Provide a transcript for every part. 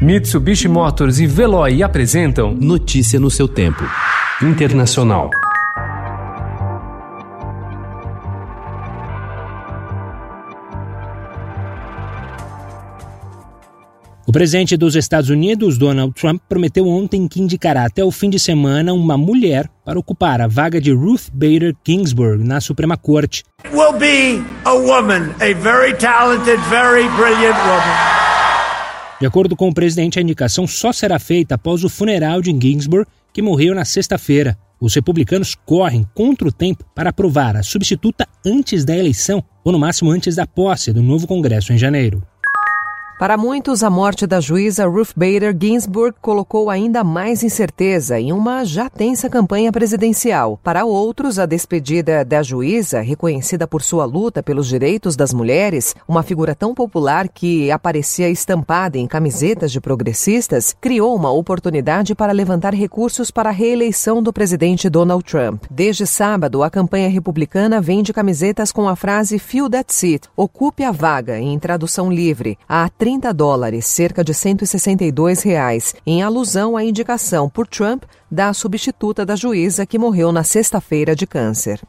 Mitsubishi Motors e Veloy apresentam Notícia no seu tempo. Internacional. O presidente dos Estados Unidos, Donald Trump, prometeu ontem que indicará até o fim de semana uma mulher para ocupar a vaga de Ruth Bader Ginsburg na Suprema Corte. Will be a woman, a very talented, very brilliant woman. De acordo com o presidente, a indicação só será feita após o funeral de Ginsburg, que morreu na sexta-feira. Os republicanos correm contra o tempo para aprovar a substituta antes da eleição, ou no máximo antes da posse do novo Congresso em janeiro. Para muitos, a morte da juíza Ruth Bader Ginsburg colocou ainda mais incerteza em uma já tensa campanha presidencial. Para outros, a despedida da juíza, reconhecida por sua luta pelos direitos das mulheres, uma figura tão popular que aparecia estampada em camisetas de progressistas, criou uma oportunidade para levantar recursos para a reeleição do presidente Donald Trump. Desde sábado, a campanha republicana vende camisetas com a frase Fill that seat, ocupe a vaga, em tradução livre. A 30 dólares, cerca de 162 reais, em alusão à indicação por Trump da substituta da juíza que morreu na sexta-feira de câncer.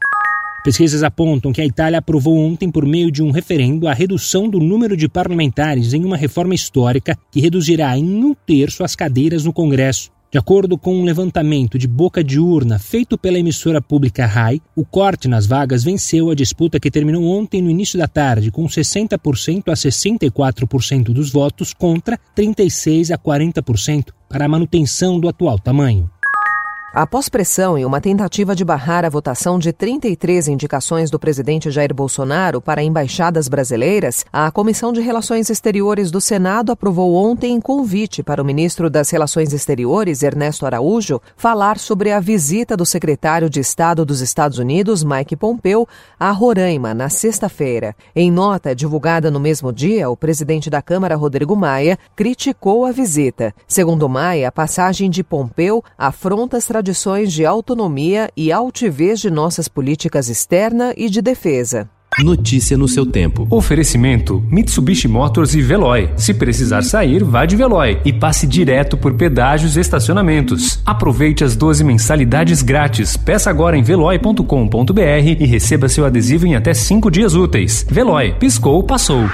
Pesquisas apontam que a Itália aprovou ontem, por meio de um referendo, a redução do número de parlamentares em uma reforma histórica que reduzirá em um terço as cadeiras no Congresso. De acordo com um levantamento de boca de urna feito pela emissora pública RAI, o corte nas vagas venceu a disputa que terminou ontem no início da tarde, com 60% a 64% dos votos contra 36% a 40% para a manutenção do atual tamanho. Após pressão e uma tentativa de barrar a votação de 33 indicações do presidente Jair Bolsonaro para embaixadas brasileiras, a Comissão de Relações Exteriores do Senado aprovou ontem convite para o ministro das Relações Exteriores, Ernesto Araújo, falar sobre a visita do secretário de Estado dos Estados Unidos, Mike Pompeo, a Roraima, na sexta-feira. Em nota divulgada no mesmo dia, o presidente da Câmara, Rodrigo Maia, criticou a visita. Segundo Maia, a passagem de Pompeu afronta as tradições de autonomia e altivez de nossas políticas externa e de defesa. Notícia no seu tempo. Oferecimento: Mitsubishi Motors e Veloy. Se precisar sair, vá de Veloy e passe direto por pedágios e estacionamentos. Aproveite as 12 mensalidades grátis. Peça agora em veloy.com.br e receba seu adesivo em até 5 dias úteis. Veloy, piscou, passou.